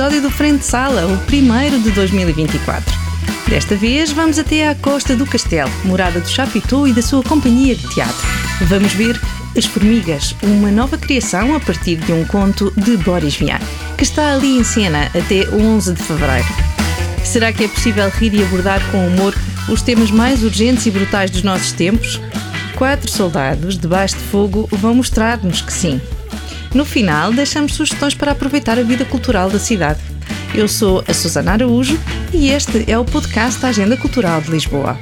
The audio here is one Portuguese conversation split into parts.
episódio do Frente Sala, o primeiro de 2024. Desta vez vamos até à Costa do Castelo, morada do Chapitou e da sua companhia de teatro. Vamos ver As Formigas, uma nova criação a partir de um conto de Boris Vian, que está ali em cena até 11 de fevereiro. Será que é possível rir e abordar com humor os temas mais urgentes e brutais dos nossos tempos? Quatro soldados debaixo de fogo vão mostrar-nos que sim. No final, deixamos sugestões para aproveitar a vida cultural da cidade. Eu sou a Susana Araújo e este é o podcast da Agenda Cultural de Lisboa.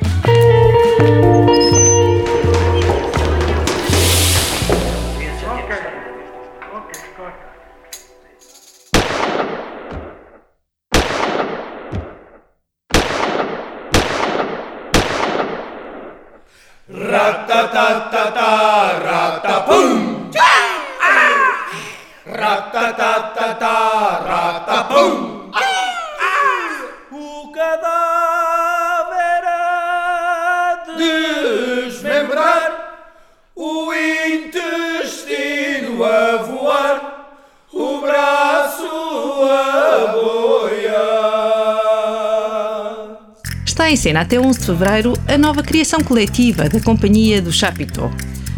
Está em cena até 11 de fevereiro a nova criação coletiva da Companhia do Chapitão.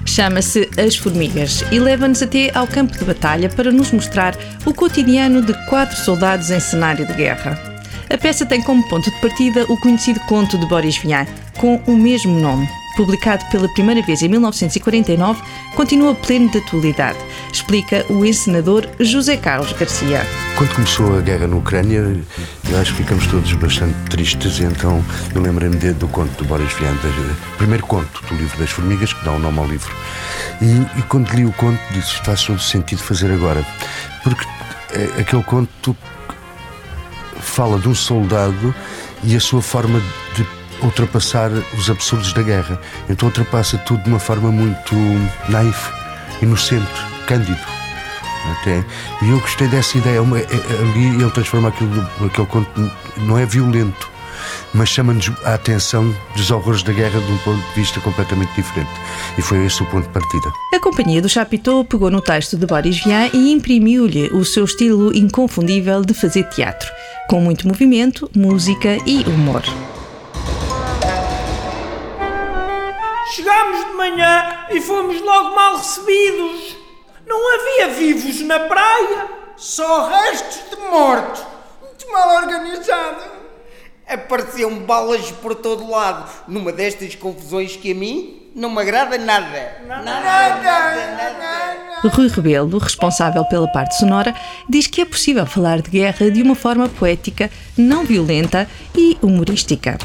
Chama-se As Formigas e leva-nos até ao campo de batalha para nos mostrar o cotidiano de quatro soldados em cenário de guerra. A peça tem como ponto de partida o conhecido conto de Boris Vian, com o mesmo nome. Publicado pela primeira vez em 1949, continua pleno de atualidade, explica o encenador José Carlos Garcia. Quando começou a guerra na Ucrânia, eu acho que ficamos todos bastante tristes, então eu lembrei-me do conto do Boris Vian, do primeiro conto do livro das formigas, que dá o nome ao livro. E, e quando li o conto, disse: faz todo sentido fazer agora. Porque eh, aquele conto fala de um soldado e a sua forma de ultrapassar os absurdos da guerra. Então ultrapassa tudo de uma forma muito naif, inocente, cândido. Até. E eu gostei dessa ideia. Uma, é- é- ali ele transforma aquilo, aquele conto, não é violento, mas chama-nos a atenção dos horrores da guerra de um ponto de vista completamente diferente. E foi esse o ponto de partida. A Companhia do Chapitão pegou no texto de Boris Vian e imprimiu-lhe o seu estilo inconfundível de fazer teatro, com muito movimento, música e humor. Chegámos de manhã e fomos logo mal recebidos. Não havia vivos na praia. Só restos de mortos. Muito mal organizado. Apareciam balas por todo lado, numa destas confusões que a mim não me agrada nada. Rui Rebelo, responsável pela parte sonora, diz que é possível falar de guerra de uma forma poética, não violenta e humorística.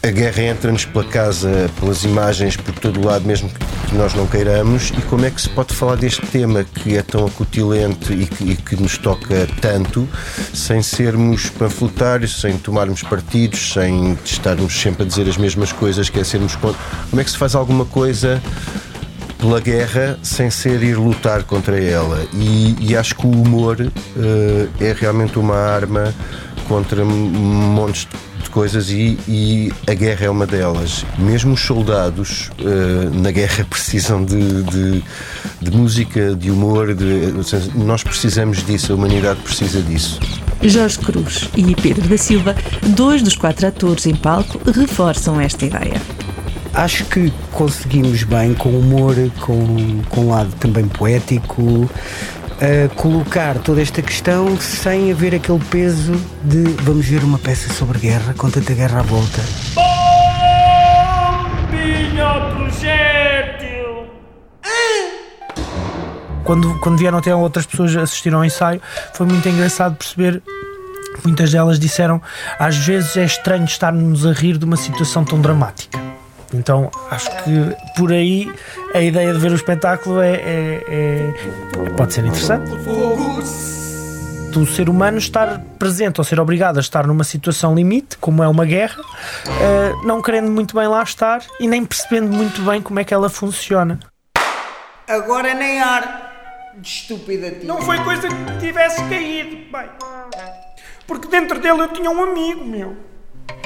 A guerra entra-nos pela casa, pelas imagens, por todo o lado, mesmo que nós não queiramos. E como é que se pode falar deste tema que é tão acutilente e que, e que nos toca tanto, sem sermos panfletários, sem tomarmos partidos, sem estarmos sempre a dizer as mesmas coisas, que é sermos contra. Como é que se faz alguma coisa pela guerra sem ser ir lutar contra ela? E, e acho que o humor eh, é realmente uma arma contra montes de coisas e, e a guerra é uma delas. Mesmo os soldados eh, na guerra precisam de, de- de música, de humor, de- nós precisamos disso, a humanidade precisa disso. Jorge Cruz e Pedro da Silva, dois dos quatro atores em palco, reforçam esta ideia. Acho que conseguimos bem, com humor, com, com um lado também poético, a colocar toda esta questão sem haver aquele peso de vamos ver uma peça sobre guerra, com tanta guerra à volta. Bombinha projétil. quando, quando vieram até outras pessoas assistir ao ensaio, foi muito engraçado perceber. Muitas delas disseram às vezes é estranho estarmos a rir de uma situação tão dramática. Então acho que por aí a ideia de ver o espetáculo é, é- é- pode ser interessante. Do ser humano estar presente ou ser obrigado a estar numa situação limite, como é uma guerra, eh, não querendo muito bem lá estar e nem percebendo muito bem como é que ela funciona. Agora nem ar. De estúpida tia. Não foi coisa que tivesse caído, bem. Porque dentro dele eu tinha um amigo, meu.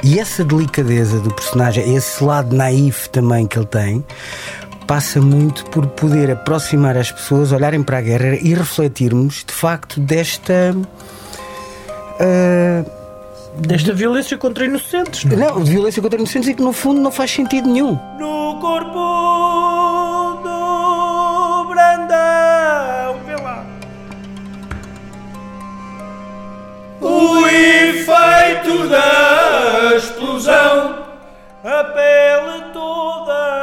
E essa delicadeza do personagem, esse lado naif também que ele tem, passa muito por poder aproximar as pessoas, olharem para a guerra e refletirmos de facto desta. Uh, desta violência contra inocentes. Não, não violência contra inocentes e que no fundo não faz sentido nenhum. No corpo pele toda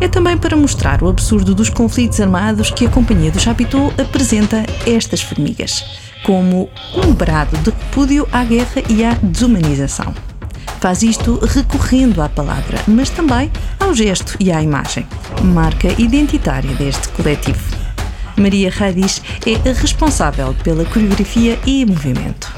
É também para mostrar o absurdo dos conflitos armados que a Companhia do Chapitão apresenta estas formigas, como um brado de repúdio à guerra e à desumanização. Faz isto recorrendo à palavra, mas também ao gesto e à imagem, marca identitária deste coletivo. Maria Radis é a responsável pela coreografia e movimento.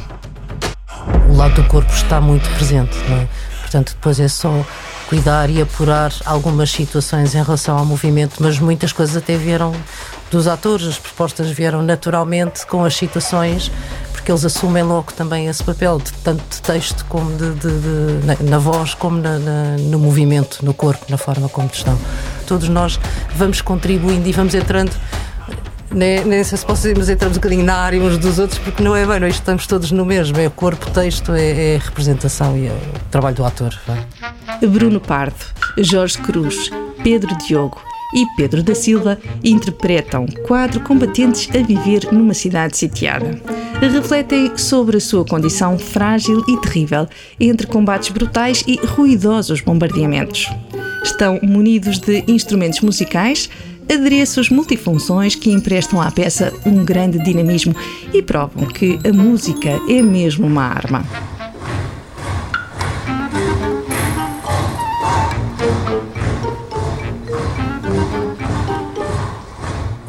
O lado do corpo está muito presente, não é? Portanto, depois é só cuidar e apurar algumas situações em relação ao movimento, mas muitas coisas até vieram dos atores, as propostas vieram naturalmente com as situações, porque eles assumem logo também esse papel, de, tanto de texto como de, de, de na, na, voz, como na, na, no movimento, no corpo, na forma como estão. Todos nós vamos contribuindo e vamos entrando nem, nem sei se posso dizer, mas entramos um bocadinho na área uns dos outros, porque não é bem, nós estamos todos no mesmo. É corpo, texto, é, é representação e é o trabalho do ator. Bruno Pardo, Jorge Cruz, Pedro Diogo e Pedro da Silva interpretam quatro combatentes a viver numa cidade sitiada. Refletem sobre a sua condição frágil e terrível entre combates brutais e ruidosos bombardeamentos. Estão munidos de instrumentos musicais, adereços multifunções que emprestam à peça um grande dinamismo e provam que a música é mesmo uma arma.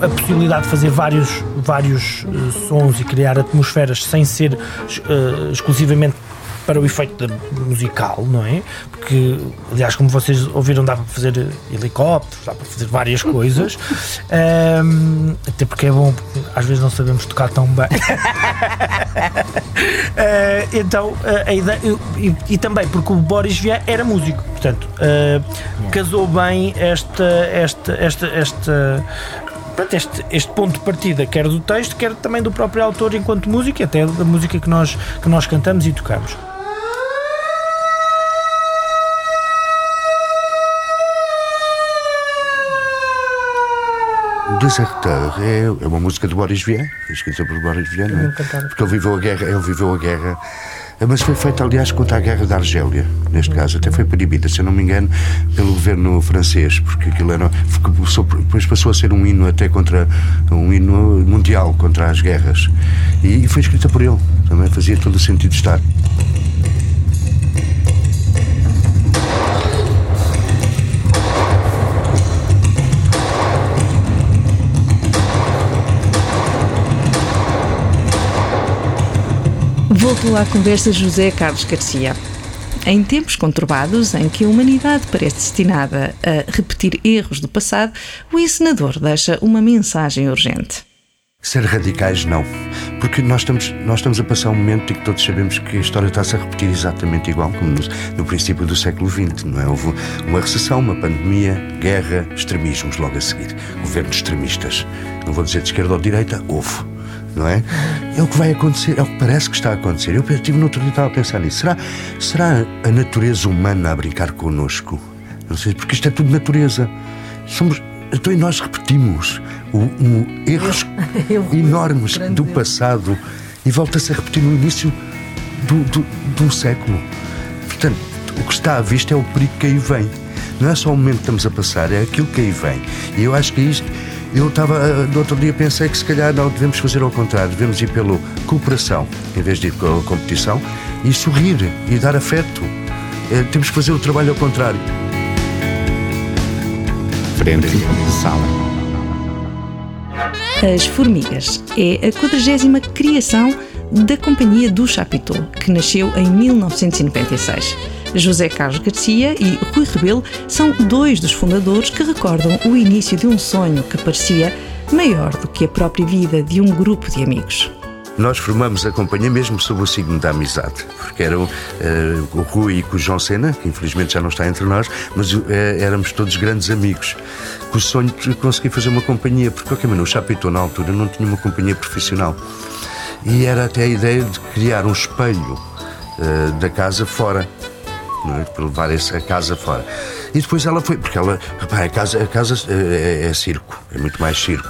a possibilidade de fazer vários, vários uh, sons e criar atmosferas sem ser uh, exclusivamente para o efeito musical, não é? Porque, aliás, como vocês ouviram, dá para fazer helicópteros, dá para fazer várias coisas. Um, até porque é bom, porque às vezes não sabemos tocar tão bem. uh, então, uh, a ideia. E, e, também porque o Boris Vian era músico, portanto, uh, casou bem esta, esta, esta, esta Portanto, este, este ponto de partida, quer do texto, quer também do próprio autor enquanto música, e até da música que nós, que nós cantamos e tocamos. Deserteur é, é uma música de Boris Vian, escrita por Boris Vian, não é? porque ele viveu a guerra, ele viveu a guerra, mas foi feita aliás contra a guerra da Argélia, neste caso, até foi proibida, se eu não me engano, pelo governo francês, porque aquilo era, depois passou a ser um hino até contra um hino mundial contra as guerras e foi escrita por ele, também fazia todo o sentido de estar. Voltou à conversa José Carlos Garcia. Em tempos conturbados, em que a humanidade parece destinada a repetir erros do passado, o encenador deixa uma mensagem urgente. Ser radicais, não. Porque nós estamos, nós estamos a passar um momento em que todos sabemos que a história está-se a repetir exatamente igual como no, no, princípio do século XX, não é? Houve uma recessão, uma pandemia, guerra, extremismos logo a seguir. Governos extremistas. Não vou dizer de esquerda ou de direita, houve não é? É o que vai acontecer, é o que parece que está a acontecer. Eu tive no outro dia estava a pensar nisso. Será, será a natureza humana a brincar connosco? Não sei, porque isto é tudo natureza. Somos, então e nós repetimos o, o erros eu, eu, enormes do passado e volta-se a repetir no início do, do, do século. Portanto, o que está à vista é o perigo que aí vem. Não é só o momento que estamos a passar, é aquilo que aí vem. E eu acho que é isto eu estava, eh, no outro dia pensei que se calhar não devemos fazer ao contrário, devemos ir pela cooperação em vez de ir pela competição e sorrir e dar afeto. É, temos que fazer o trabalho ao contrário. Frente de sala. As Formigas é a 40 criação da Companhia do Chapitão, que nasceu em 1996. José Carlos Garcia e Rui Rebelo são dois dos fundadores que recordam o início de um sonho que parecia maior do que a própria vida de um grupo de amigos. Nós formamos a companhia mesmo sob o signo da amizade, porque eram uh, o Rui e o João Sena, que infelizmente já não está entre nós, mas uh, éramos todos grandes amigos. Com o sonho de conseguir fazer uma companhia, porque okay, o Chapitão na altura não tinha uma companhia profissional. E era até a ideia de criar um espelho uh, da casa fora, é? para levar essa casa fora. E depois ela foi, porque ela, rapaz, a casa, a casa é, é circo, é muito mais circo.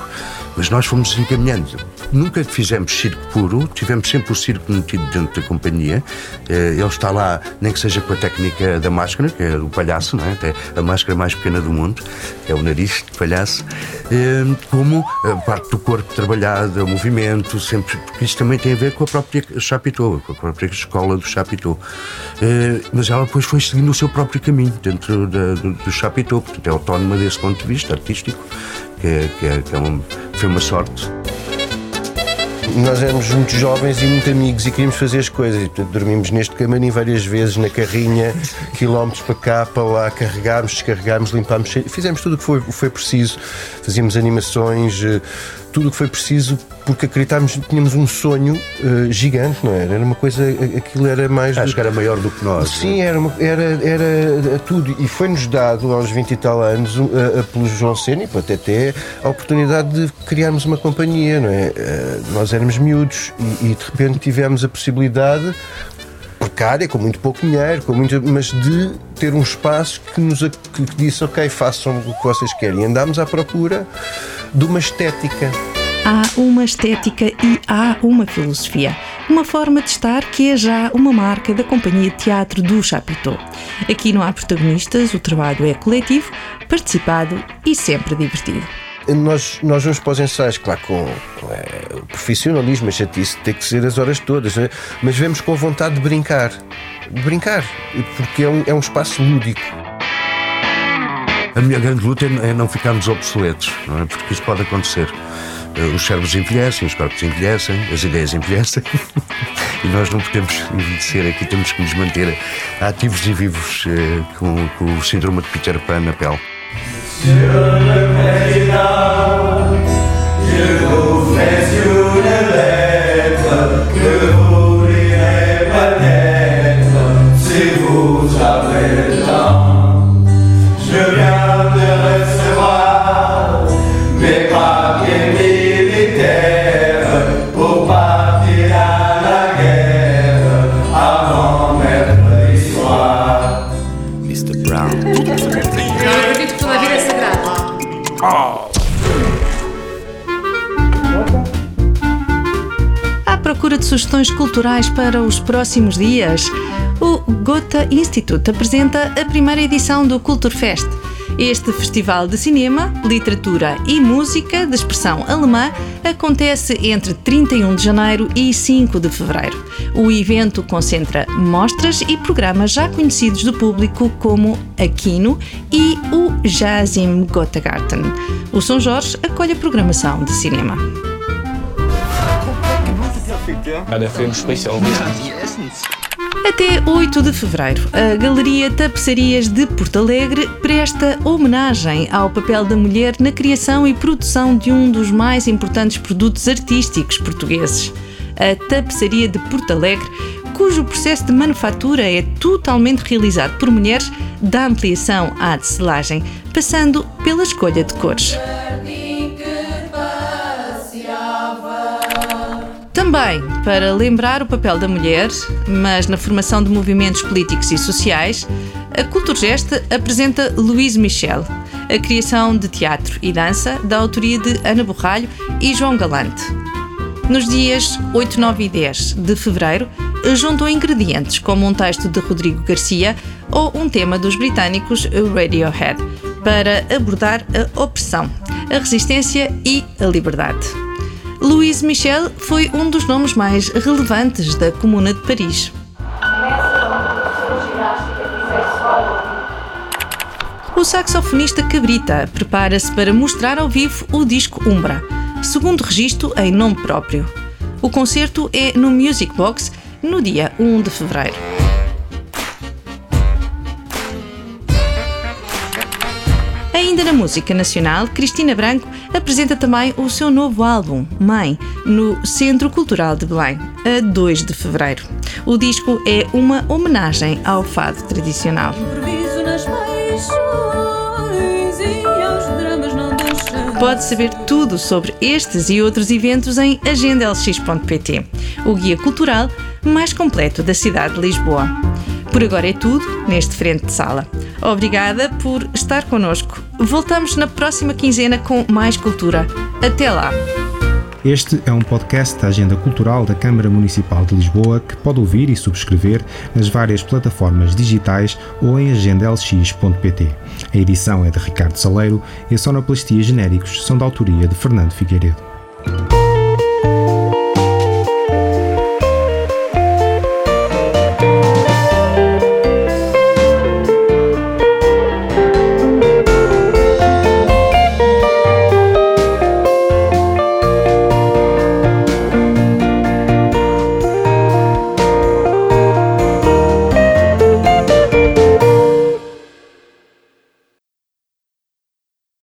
Mas nós fomos encaminhando. Nunca fizemos circo puro, tivemos sempre o circo metido dentro da companhia. Eh, ele está lá, nem que seja com a técnica da máscara, que é o palhaço, não é? Até a máscara mais pequena do mundo, é o nariz de palhaço. Eh, como a parte do corpo trabalhada, o movimento, sempre, porque isso também tem a ver com a própria Chapitou, com a própria escola do Chapitou. Eh, mas ela depois foi seguindo o seu próprio caminho dentro do, do Chapitou, portanto é autónoma desse ponto de vista artístico, que é, que é, que é uma, foi uma sorte. Nós éramos muito jovens e muito amigos e queríamos fazer as coisas. E, portanto, dormimos neste camarim várias vezes, na carrinha, quilómetros para cá, para lá, carregámos, descarregámos, limpámos, fizemos tudo o que foi, foi preciso. Fazíamos animações tudo o que foi preciso porque acreditámos que tínhamos um sonho uh, gigante, não era? Era uma coisa, aquilo era mais. Acho do... que era maior do que nós. Sim, era, uma, era, era tudo. E foi-nos dado aos 20 e tal anos, uh, uh, pelo João Sena e pelo TT, a oportunidade de criarmos uma companhia, não é? Uh, nós éramos miúdos e, e de repente tivemos a possibilidade precária, com muito pouco dinheiro, com muito, mas de ter um espaço que nos que disse, ok, façam o que vocês querem. E andámos à procura de uma estética. Há uma estética e há uma filosofia. Uma forma de estar que é já uma marca da companhia de teatro do Chapitão. Aqui não há protagonistas, o trabalho é coletivo, participado e sempre divertido. Nós, nós vamos para os ensaios, claro, com, com é, o profissionalismo, a chatice tem que ser as horas todas, é? mas vemos com vontade de brincar. De brincar, porque é um, é um espaço lúdico. A minha grande luta é não ficarmos obsoletos, não é? porque isso pode acontecer. Eh, os cérebros envelhecem, os corpos envelhecem, as ideias envelhecem e nós não podemos envelhecer aqui, temos que nos manter ativos e vivos eh, com, com o síndrome de Peter Pan na pele. Sugestões culturais para os próximos dias? O Gotha Institute apresenta a primeira edição do Kulturfest. Este festival de cinema, literatura e música de expressão alemã acontece entre 31 de janeiro e 5 de fevereiro. O evento concentra mostras e programas já conhecidos do público como a Kino e o Jazz im Gotha-Garten. O São Jorge acolhe a programação de cinema. Até 8 de fevereiro, a Galeria Tapeçarias de Porto Alegre presta homenagem ao papel da mulher na criação e produção de um dos mais importantes produtos artísticos portugueses, a Tapeçaria de Porto Alegre, cujo processo de manufatura é totalmente realizado por mulheres, da ampliação à tecelagem, passando pela escolha de cores. Também para lembrar o papel da mulher, mas na formação de movimentos políticos e sociais, a Culturgest apresenta Louise Michel, a criação de teatro e dança da autoria de Ana Borralho e João Galante. Nos dias 8, 9 e 10 de fevereiro, juntam ingredientes como um texto de Rodrigo Garcia ou um tema dos britânicos Radiohead para abordar a opressão, a resistência e a liberdade. Louise Michel foi um dos nomes mais relevantes da Comuna de Paris. O saxofonista Cabrita prepara-se para mostrar ao vivo o disco Umbra, segundo registro em nome próprio. O concerto é no Music Box no dia 1 de fevereiro. Ainda na música nacional, Cristina Branco apresenta também o seu novo álbum, Mãe, no Centro Cultural de Belém, a 2 de fevereiro. O disco é uma homenagem ao fado tradicional. Pode saber tudo sobre estes e outros eventos em agendalx.pt, o guia cultural mais completo da cidade de Lisboa. Por agora é tudo neste Frente de Sala. Obrigada por estar connosco. Voltamos na próxima quinzena com mais cultura. Até lá! Este é um podcast da Agenda Cultural da Câmara Municipal de Lisboa que pode ouvir e subscrever nas várias plataformas digitais ou em agendalx.pt. A edição é de Ricardo Saleiro e a sonoplastia genéricos são da autoria de Fernando Figueiredo.